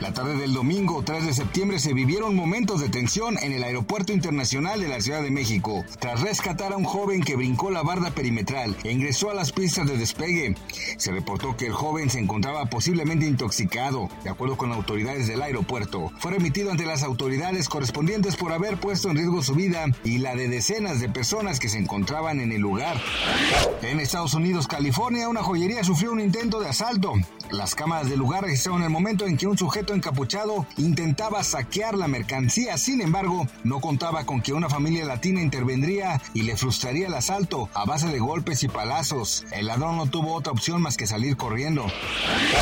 La tarde del domingo 3 de septiembre se vivieron momentos de tensión en el Aeropuerto Internacional de la Ciudad de México, tras rescatar a un joven que brincó la barda perimetral e ingresó a las pistas de despegue. Se reportó que el joven se encontraba posiblemente intoxicado. De acuerdo con autoridades del aeropuerto, fue remitido ante las autoridades correspondientes por haber puesto en riesgo su vida y la de decenas de personas que se encontraban en el lugar. En Estados Unidos, California, una joyería sufrió un intento de asalto. Las cámaras del lugar registraron el momento en que un sujeto encapuchado intentaba saquear la mercancía. Sin embargo, no contaba con que una familia latina intervendría y le frustraría el asalto a base de golpes y palazos. El ladrón no tuvo otra opción más que salir corriendo.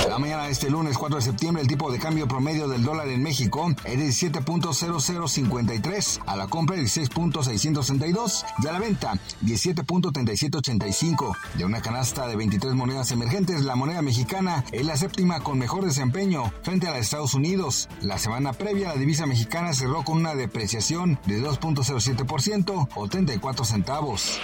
La mañana de este lunes 4 de septiembre el tipo de cambio promedio del dólar en México es 17.0053, a la compra 16.662 y a la venta 17.3785. De una canasta de 23 monedas emergentes, la moneda mexicana es la séptima con mejor desempeño frente a la de Estados Unidos. La semana previa la divisa mexicana cerró con una depreciación de 2.07% o 34 centavos.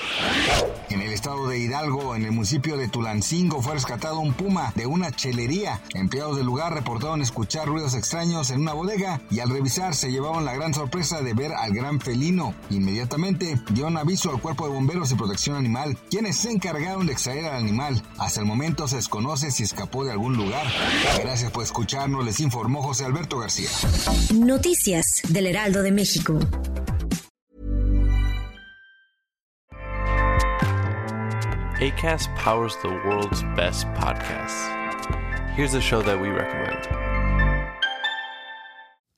En el estado de Hidalgo, en el municipio de Tulancingo, fue rescatado un puma de una chelería. Empleados del lugar reportaron escuchar ruidos extraños en una bodega y al revisar se llevaron la gran sorpresa de ver al gran felino. Inmediatamente dieron aviso al cuerpo de bomberos y protección animal, quienes se encargaron de extraer al animal. Hasta el momento se desconoce si escapó de algún lugar. Gracias por escucharnos, les informó José Alberto García. Noticias del Heraldo de México. ACAST powers the world's best podcasts. Here's a show that we recommend.